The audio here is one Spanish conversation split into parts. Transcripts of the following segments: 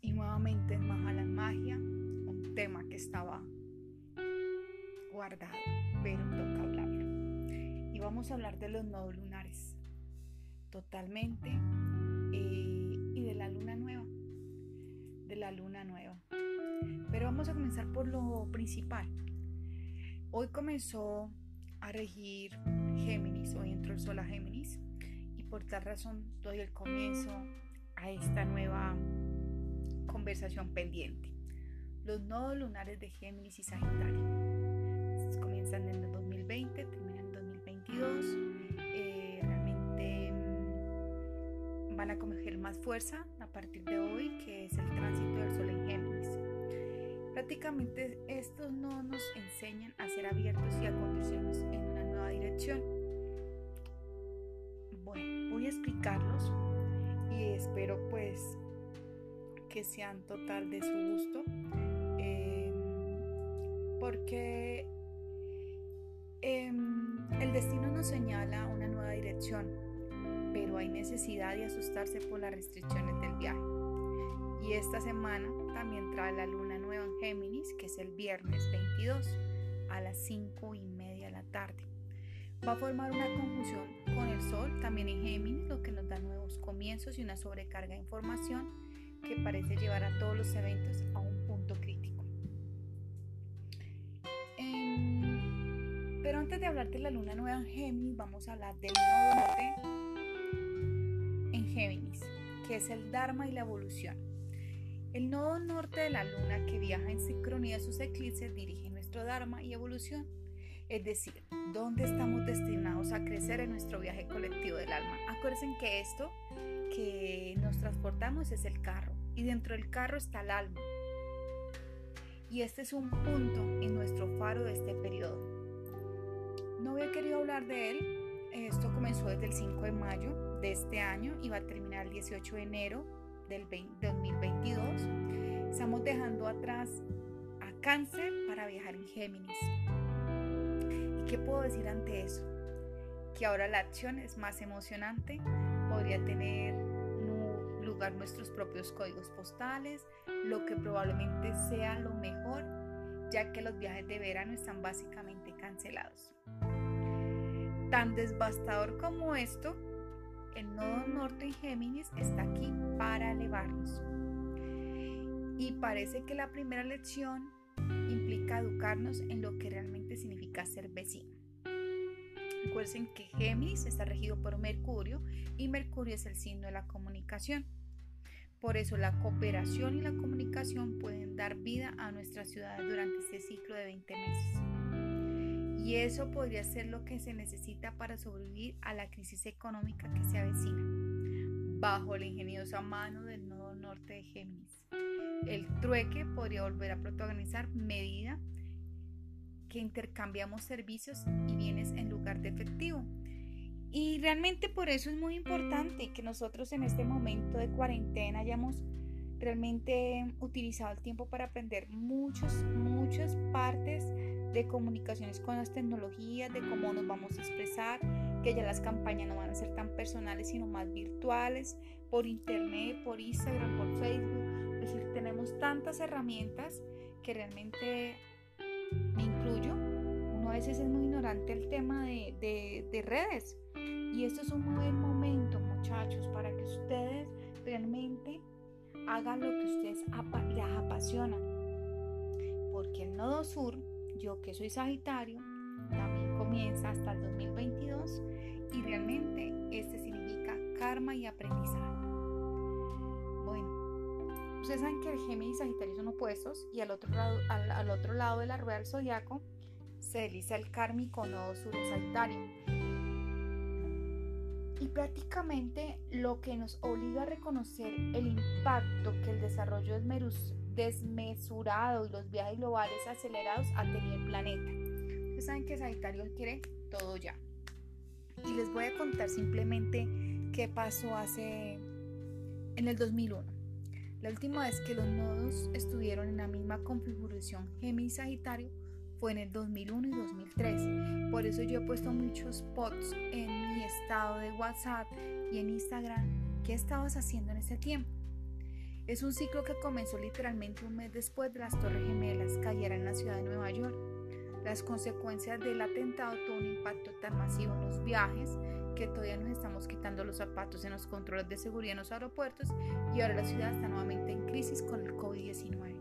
y nuevamente en Mahala Magia, un tema que estaba guardado, pero toca hablarlo. Y vamos a hablar de los nodos lunares, totalmente, eh, y de la luna nueva, de la luna nueva. Pero vamos a comenzar por lo principal. Hoy comenzó a regir Géminis, hoy entró el sol a Géminis, y por tal razón doy el comienzo a esta nueva conversación pendiente. Los nodos lunares de Géminis y Sagitario. Comienzan en el 2020, terminan en 2022. Eh, realmente mm, van a coger más fuerza a partir de hoy, que es el tránsito del Sol en Géminis. Prácticamente estos nodos nos enseñan a ser abiertos y a conducirnos en una nueva dirección. Bueno, voy a explicarlos y espero pues que sean total de su gusto em, porque em, el destino nos señala una nueva dirección pero hay necesidad de asustarse por las restricciones del viaje. Y esta semana también trae la luna nueva en Géminis que es el viernes 22 a las 5 y media de la tarde. Va a formar una conjunción con el Sol, también en Géminis, lo que nos da nuevos comienzos y una sobrecarga de información que parece llevar a todos los eventos a un punto crítico. Em, pero antes de hablar de la luna nueva en Géminis, vamos a hablar del nodo norte en Géminis, que es el Dharma y la evolución. El nodo norte de la luna que viaja en sincronía a sus eclipses dirige nuestro Dharma y evolución es decir, dónde estamos destinados a crecer en nuestro viaje colectivo del alma. Acuérdense que esto que nos transportamos es el carro y dentro del carro está el alma. Y este es un punto en nuestro faro de este periodo. No había querido hablar de él. Esto comenzó desde el 5 de mayo de este año y va a terminar el 18 de enero del 2022. Estamos dejando atrás a cáncer para viajar en Géminis. ¿Qué puedo decir ante eso? Que ahora la acción es más emocionante, podría tener lugar nuestros propios códigos postales, lo que probablemente sea lo mejor, ya que los viajes de verano están básicamente cancelados. Tan devastador como esto, el nodo norte en Géminis está aquí para elevarnos. Y parece que la primera lección implica educarnos en lo que realmente significa ser vecino. Recuerden que Géminis está regido por Mercurio y Mercurio es el signo de la comunicación. Por eso la cooperación y la comunicación pueden dar vida a nuestra ciudad durante este ciclo de 20 meses. Y eso podría ser lo que se necesita para sobrevivir a la crisis económica que se avecina, bajo la ingeniosa mano del nodo norte de Géminis. El trueque podría volver a protagonizar medida que intercambiamos servicios y bienes en lugar de efectivo. Y realmente por eso es muy importante que nosotros en este momento de cuarentena hayamos realmente utilizado el tiempo para aprender muchas, muchas partes de comunicaciones con las tecnologías, de cómo nos vamos a expresar, que ya las campañas no van a ser tan personales, sino más virtuales, por internet, por Instagram, por Facebook es decir, tenemos tantas herramientas que realmente me veces es muy ignorante el tema de, redes. Y esto es un buen momento, muchachos, para que ustedes realmente hagan lo que ustedes les apasiona. Porque el nodo sur, yo que soy Sagitario, también comienza hasta el 2022 y realmente este significa karma y aprendizaje. Ustedes saben que el Géminis y Sagitario son opuestos y al otro lado, al, otro lado de la rueda del zodiaco se desliza el kármico nodo sur Sagitario. Y prácticamente lo que nos obliga a reconocer el impacto que el desarrollo desmesurado y los viajes globales acelerados ha tenido el planeta. Ustedes saben que Sagitario quiere todo ya. Y les voy a contar simplemente qué pasó hace en el 2001. La última vez que los nodos estuvieron en la misma configuración Géminis-Sagitario fue en el 2001 y 2003. Por eso yo he puesto muchos posts en mi estado de WhatsApp y en Instagram. ¿Qué estabas haciendo en ese tiempo? Es un ciclo que comenzó literalmente un mes después de las Torres Gemelas cayeran en la ciudad de Nueva York. Las consecuencias del atentado tuvo un impacto tan masivo en los viajes que todavía nos estamos quitando los zapatos en los controles de seguridad en los aeropuertos y ahora la ciudad está nuevamente en crisis con el COVID-19.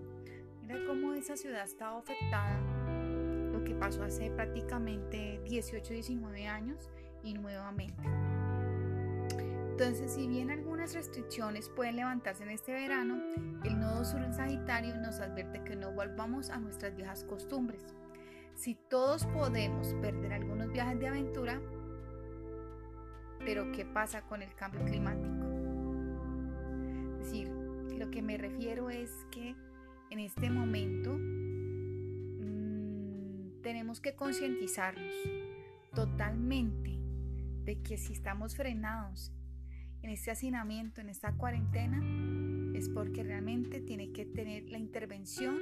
Mira cómo esa ciudad ha estado afectada, que pasó hace prácticamente 18, 19 años y nuevamente. Entonces, si bien algunas restricciones pueden levantarse en este verano, el nodo sur en Sagitario nos advierte que no volvamos a nuestras viejas costumbres. Si todos podemos perder algunos viajes de aventura, pero ¿qué pasa con el cambio climático? Es decir, lo que me refiero es que en este momento tenemos que concientizarnos totalmente de que si estamos frenados en este hacinamiento, en esta cuarentena, es porque realmente tiene que tener la intervención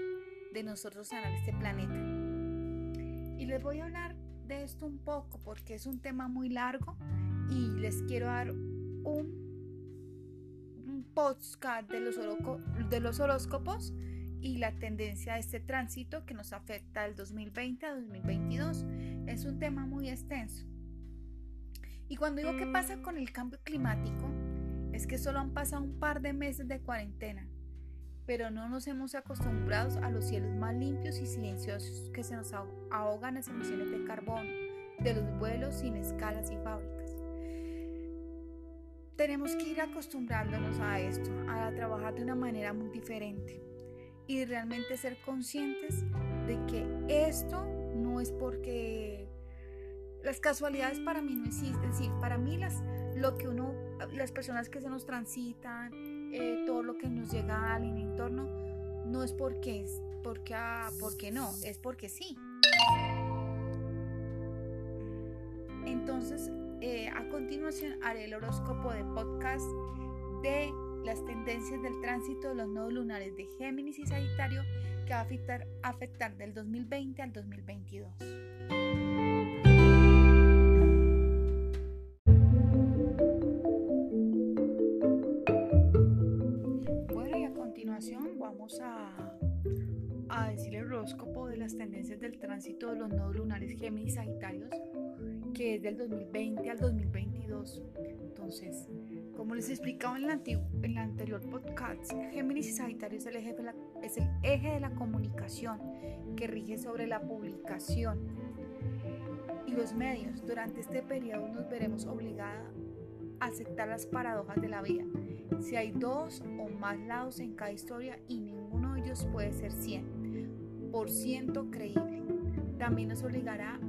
de nosotros sanar este planeta. Y les voy a hablar de esto un poco porque es un tema muy largo y les quiero dar un, podcast de los, de los horóscopos y la tendencia de este tránsito que nos afecta del 2020 a 2022. Es un tema muy extenso. Y cuando digo qué pasa con el cambio climático, es que solo han pasado un par de meses de cuarentena, pero no nos hemos acostumbrado a los cielos más limpios y silenciosos que se nos ahogan las emisiones de carbono de los vuelos sin escalas y fábricas. Tenemos que ir acostumbrándonos a esto, a trabajar de una manera muy diferente y realmente ser conscientes de que esto no es porque las casualidades para mí no existen, es decir, para mí las, lo que uno, las personas que se nos transitan, eh, todo lo que nos llega al entorno, no es porque es, porque, ah, porque no, es porque sí. Entonces, eh, a continuación haré el horóscopo de podcast de las tendencias del tránsito de los nodos lunares de Géminis y Sagitario que va a afectar, afectar del 2020 al 2022. Bueno, y a continuación vamos a, a decir el horóscopo de las tendencias del tránsito de los nodos lunares Géminis y Sagitarios que es del 2020 al 2022. Entonces, como les explicaba en el, antiguo, en el anterior podcast, Géminis y Sagitario es el, eje de la, es el eje de la comunicación que rige sobre la publicación y los medios. Durante este periodo nos veremos obligados a aceptar las paradojas de la vida. Si hay dos o más lados en cada historia y ninguno de ellos puede ser 100% creíble, también nos obligará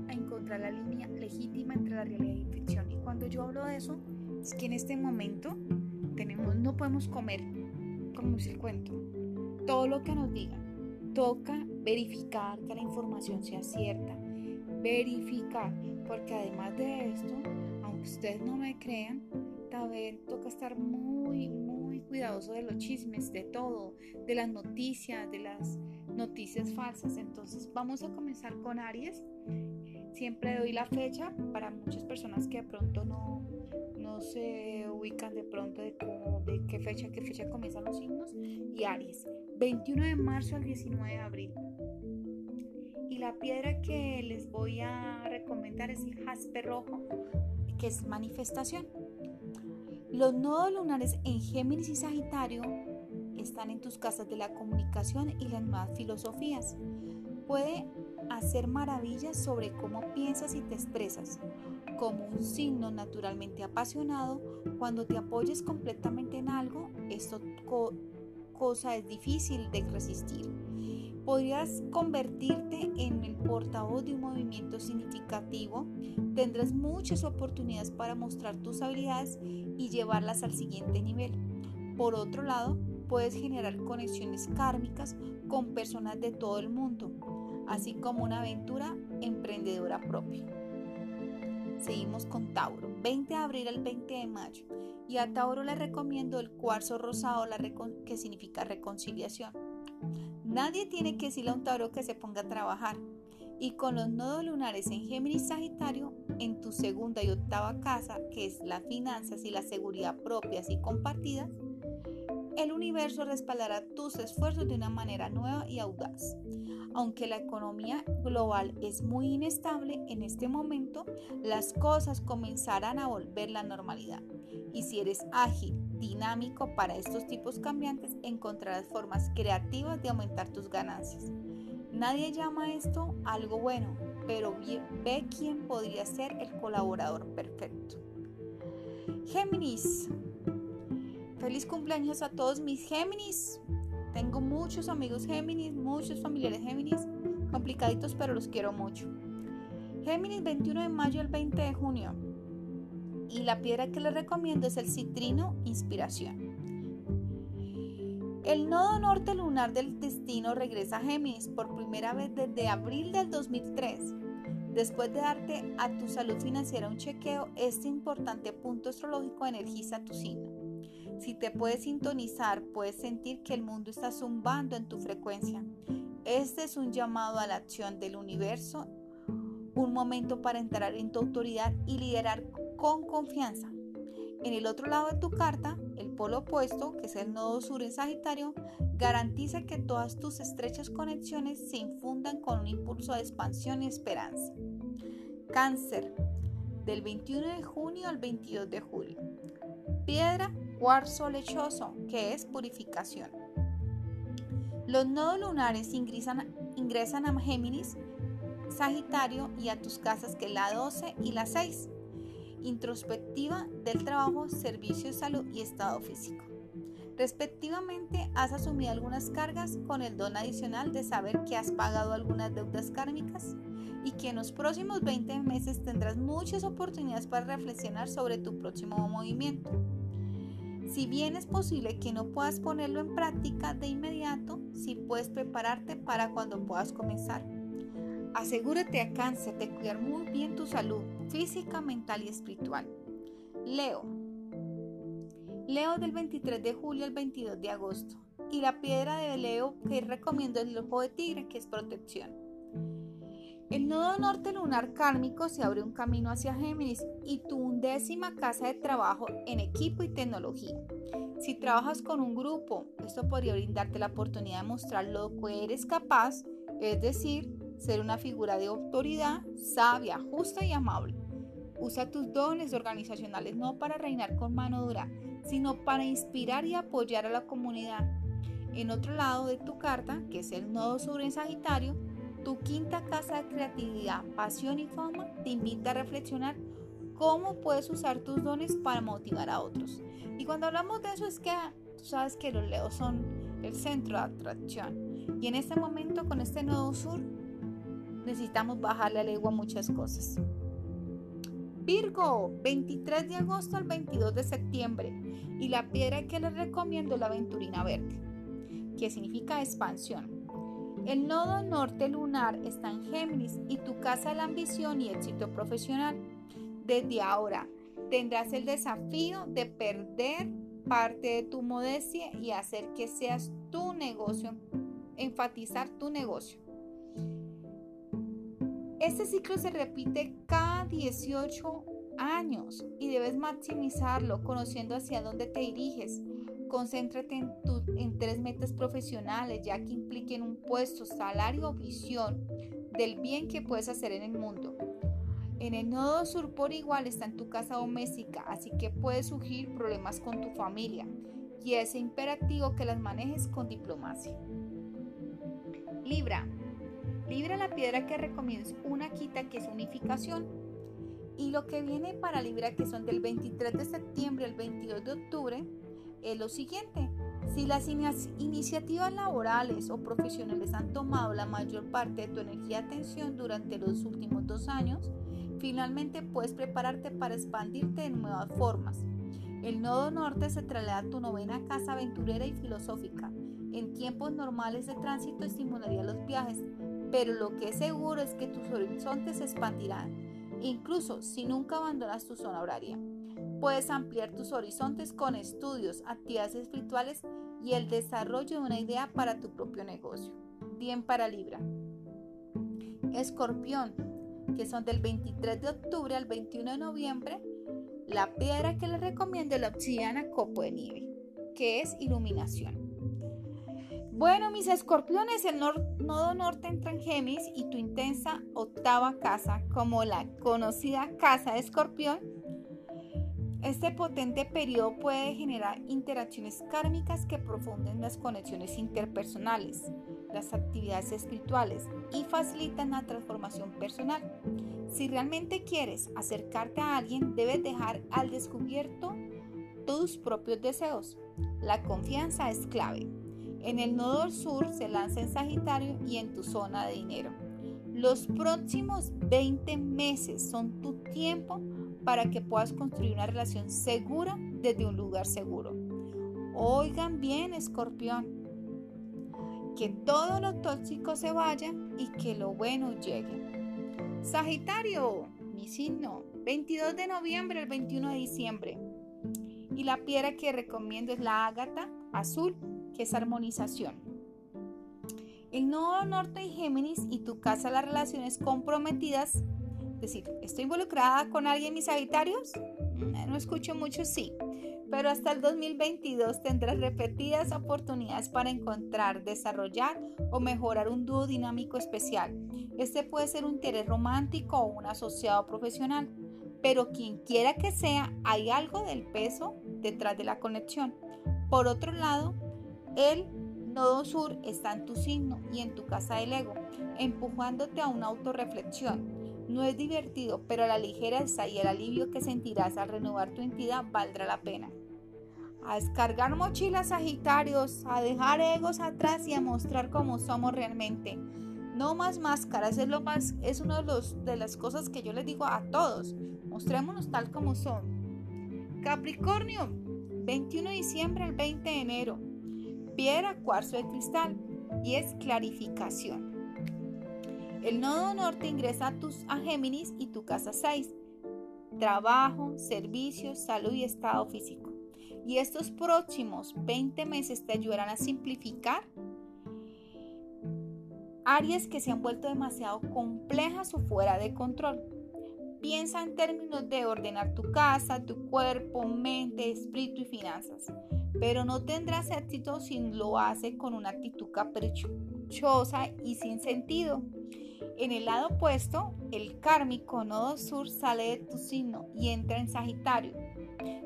a la línea legítima entre la realidad y ficción. Y cuando yo hablo de eso, es que en este momento tenemos, no podemos comer, como dice el cuento, todo lo que nos digan. Toca verificar que la información sea cierta, verificar, porque además de esto, aunque ustedes no me crean, también toca estar muy, muy cuidadoso de los chismes, de todo, de las noticias, de las noticias falsas. Entonces vamos a comenzar con Aries Siempre doy la fecha para muchas personas que de pronto no, no se ubican de pronto de, de qué fecha, qué fecha comienzan los signos. Y Aries, 21 de marzo al 19 de abril. Y la piedra que les voy a recomendar es el jaspe rojo, que es manifestación. Los nodos lunares en Géminis y Sagitario están en tus casas de la comunicación y las nuevas filosofías. Puede hacer maravillas sobre cómo piensas y te expresas. Como un signo naturalmente apasionado, cuando te apoyes completamente en algo, esto cosa es difícil de resistir. Podrías convertirte en el portavoz de un movimiento significativo, tendrás muchas oportunidades para mostrar tus habilidades y llevarlas al siguiente nivel. Por otro lado, puedes generar conexiones kármicas con personas de todo el mundo, así como una aventura emprendedora propia. Seguimos con Tauro, 20 de abril al 20 de mayo. Y a Tauro le recomiendo el cuarzo rosado, que significa reconciliación. Nadie tiene que decirle a un Tauro que se ponga a trabajar. Y con los nodos lunares en Géminis Sagitario, en tu segunda y octava casa, que es las finanzas y la seguridad propias y compartidas, el universo respaldará tus esfuerzos de una manera nueva y audaz. Aunque la economía global es muy inestable en este momento, las cosas comenzarán a volver la normalidad. Y si eres ágil, dinámico para estos tipos cambiantes, encontrarás formas creativas de aumentar tus ganancias. Nadie llama esto algo bueno, pero ve quién podría ser el colaborador perfecto. Géminis. Feliz cumpleaños a todos mis Géminis. Tengo muchos amigos Géminis, muchos familiares Géminis, complicaditos, pero los quiero mucho. Géminis 21 de mayo al 20 de junio. Y la piedra que les recomiendo es el citrino inspiración. El nodo norte lunar del destino regresa a Géminis por primera vez desde abril del 2003. Después de darte a tu salud financiera un chequeo, este importante punto astrológico energiza tu signo. Si te puedes sintonizar, puedes sentir que el mundo está zumbando en tu frecuencia. Este es un llamado a la acción del universo, un momento para entrar en tu autoridad y liderar con confianza. En el otro lado de tu carta, el polo opuesto, que es el nodo sur en Sagitario, garantiza que todas tus estrechas conexiones se infundan con un impulso de expansión y esperanza. Cáncer, del 21 de junio al 22 de julio. Piedra, cuarzo lechoso, que es purificación. Los nodos lunares ingresan, ingresan a Géminis, Sagitario y a tus casas que es la 12 y la 6 introspectiva del trabajo, servicio, salud y estado físico. Respectivamente, has asumido algunas cargas con el don adicional de saber que has pagado algunas deudas kármicas y que en los próximos 20 meses tendrás muchas oportunidades para reflexionar sobre tu próximo movimiento. Si bien es posible que no puedas ponerlo en práctica de inmediato, sí puedes prepararte para cuando puedas comenzar. Asegúrate a cáncer de cuidar muy bien tu salud física, mental y espiritual. Leo. Leo del 23 de julio al 22 de agosto. Y la piedra de Leo que recomiendo es el ojo de tigre, que es protección. El nodo norte lunar kármico se abre un camino hacia Géminis y tu undécima casa de trabajo en equipo y tecnología. Si trabajas con un grupo, esto podría brindarte la oportunidad de mostrar lo que eres capaz, es decir, ser una figura de autoridad, sabia, justa y amable. Usa tus dones organizacionales no para reinar con mano dura, sino para inspirar y apoyar a la comunidad. En otro lado de tu carta, que es el nodo sur en Sagitario, tu quinta casa de creatividad, pasión y fama te invita a reflexionar cómo puedes usar tus dones para motivar a otros. Y cuando hablamos de eso es que tú sabes que los leos son el centro de atracción. Y en este momento con este nodo sur necesitamos bajarle a la muchas cosas. Virgo, 23 de agosto al 22 de septiembre. Y la piedra que les recomiendo es la aventurina verde, que significa expansión. El nodo norte lunar está en Géminis y tu casa de la ambición y éxito profesional. Desde ahora tendrás el desafío de perder parte de tu modestia y hacer que seas tu negocio, enfatizar tu negocio. Este ciclo se repite cada 18 años y debes maximizarlo conociendo hacia dónde te diriges. Concéntrate en, tres metas profesionales ya que impliquen un puesto, salario o visión del bien que puedes hacer en el mundo. En el nodo sur por igual está en tu casa doméstica, así que puedes surgir problemas con tu familia y es imperativo que las manejes con diplomacia. Libra, Libra la piedra que recomiendo es una quita que es unificación. Y lo que viene para Libra, que son del 23 de septiembre al 22 de octubre, es lo siguiente. Si las iniciativas laborales o profesionales han tomado la mayor parte de tu energía y atención durante los últimos dos años, finalmente puedes prepararte para expandirte de nuevas formas. El nodo norte se traslada a tu novena casa aventurera y filosófica. En tiempos normales de tránsito estimularía los viajes, pero lo que es seguro es que tus horizontes se expandirán, incluso si nunca abandonas tu zona horaria. Puedes ampliar tus horizontes con estudios, actividades espirituales y el desarrollo de una idea para tu propio negocio. Bien para Libra. Escorpión, que son del 23 de octubre al 21 de noviembre, la piedra que les recomiendo es la obsidiana copo de nieve. que es iluminación. Bueno, mis escorpiones, el nodo norte entra en Géminis y tu intensa octava casa, como la conocida casa de escorpión, este potente periodo puede generar interacciones kármicas que profunden las conexiones interpersonales, las actividades espirituales y facilitan la transformación personal. Si realmente quieres acercarte a alguien, debes dejar al descubierto tus propios deseos. La confianza es clave. En el nodo sur se lanza en Sagitario y en tu zona de dinero. Los próximos 20 meses son tu tiempo para que puedas construir una relación segura desde un lugar seguro. Oigan bien, escorpión, que todo lo tóxico se vaya y que lo bueno llegue. Sagitario, mi signo, 22 de noviembre al 21 de diciembre. Y la piedra que recomiendo es la ágata azul, que es armonización. El nodo norte en Géminis y tu casa las relaciones comprometidas decir, ¿estoy involucrada con alguien mis Sagitarios? Mm, no escucho mucho, sí, pero hasta el 2022 tendrás repetidas oportunidades para encontrar, desarrollar o mejorar un dúo dinámico especial. Este puede ser un interés romántico o un asociado profesional, pero quien quiera que sea, hay algo del peso detrás de la conexión. Por otro lado, el nodo sur está en tu signo y en tu casa del ego, empujándote a una autorreflexión no es divertido, pero la ligereza y el alivio que sentirás al renovar tu entidad valdrá la pena. A descargar mochilas sagitarios, a dejar egos atrás y a mostrar cómo somos realmente. No más máscaras, es lo más, es una de, de las cosas que yo les digo a todos. Mostrémonos tal como son. Capricornio, 21 de diciembre al 20 de enero. Piedra cuarzo de cristal y es clarificación. El nodo norte ingresa a, tus, a Géminis y tu casa 6. Trabajo, servicios, salud y estado físico. Y estos próximos 20 meses te ayudarán a simplificar áreas que se han vuelto demasiado complejas o fuera de control. Piensa en términos de ordenar tu casa, tu cuerpo, mente, espíritu y finanzas. Pero no tendrás éxito si lo haces con una actitud caprichosa y sin sentido. En el lado opuesto, el kármico nodo sur sale de tu signo y entra en Sagitario.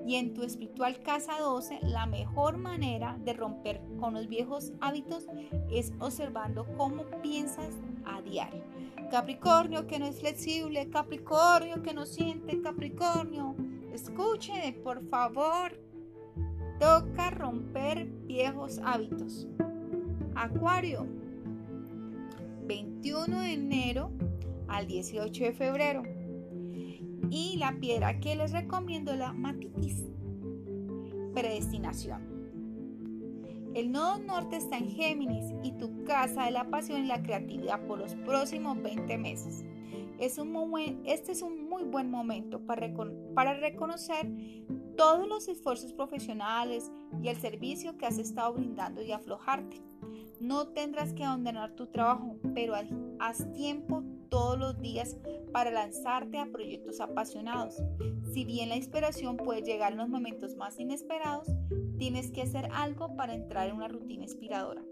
Y en tu espiritual casa 12, la mejor manera de romper con los viejos hábitos es observando cómo piensas a diario. Capricornio que no es flexible, Capricornio que no siente, Capricornio. Escuche, por favor. Toca romper viejos hábitos. Acuario, 21 de enero al 18 de febrero. Y la piedra que les recomiendo es la matitis. Predestinación. El nodo norte está en Géminis y tu casa de la pasión y la creatividad por los próximos 20 meses. Es un este es un muy buen momento para, para reconocer todos los esfuerzos profesionales y el servicio que has estado brindando y aflojarte. No tendrás que abandonar tu trabajo, pero haz tiempo todos los días para lanzarte a proyectos apasionados. Si bien la inspiración puede llegar en los momentos más inesperados, tienes que hacer algo para entrar en una rutina inspiradora.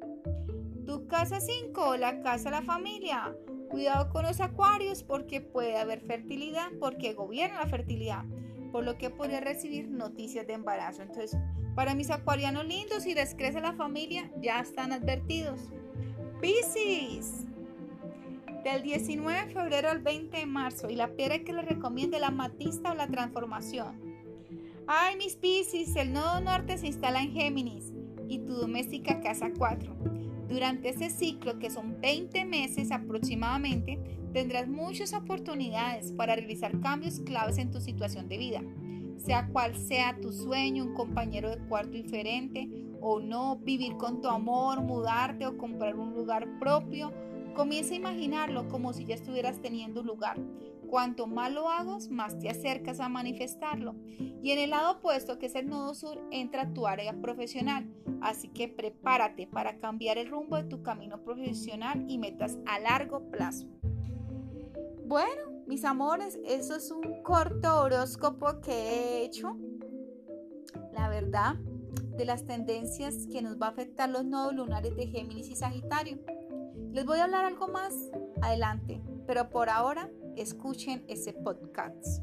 Tu casa 5, la casa de la familia. Cuidado con los acuarios porque puede haber fertilidad, porque gobierna la fertilidad, por lo que podría recibir noticias de embarazo. Entonces, para mis acuarianos lindos, si les crece la familia, ya están advertidos. Piscis. Del 19 de febrero al 20 de marzo. Y la piedra que les recomiende la matista o la transformación. Ay, mis Piscis, el nodo norte se instala en Géminis y tu doméstica casa 4. Durante ese ciclo, que son 20 meses aproximadamente, tendrás muchas oportunidades para realizar cambios claves en tu situación de vida sea cual sea tu sueño, un compañero de cuarto diferente o no, vivir con tu amor, mudarte o comprar un lugar propio. Comienza a imaginarlo como si ya estuvieras teniendo lugar. Cuanto más lo hagas, más te acercas a manifestarlo. Y en el lado opuesto, que es el nodo sur, entra tu área profesional. Así que prepárate para cambiar el rumbo de tu camino profesional y metas a largo plazo. Bueno, mis amores, eso es un corto horóscopo que he hecho. La verdad, de las tendencias que nos va a afectar los nodos lunares de Géminis y Sagitario. Les voy a hablar algo más adelante, pero por ahora escuchen ese podcast.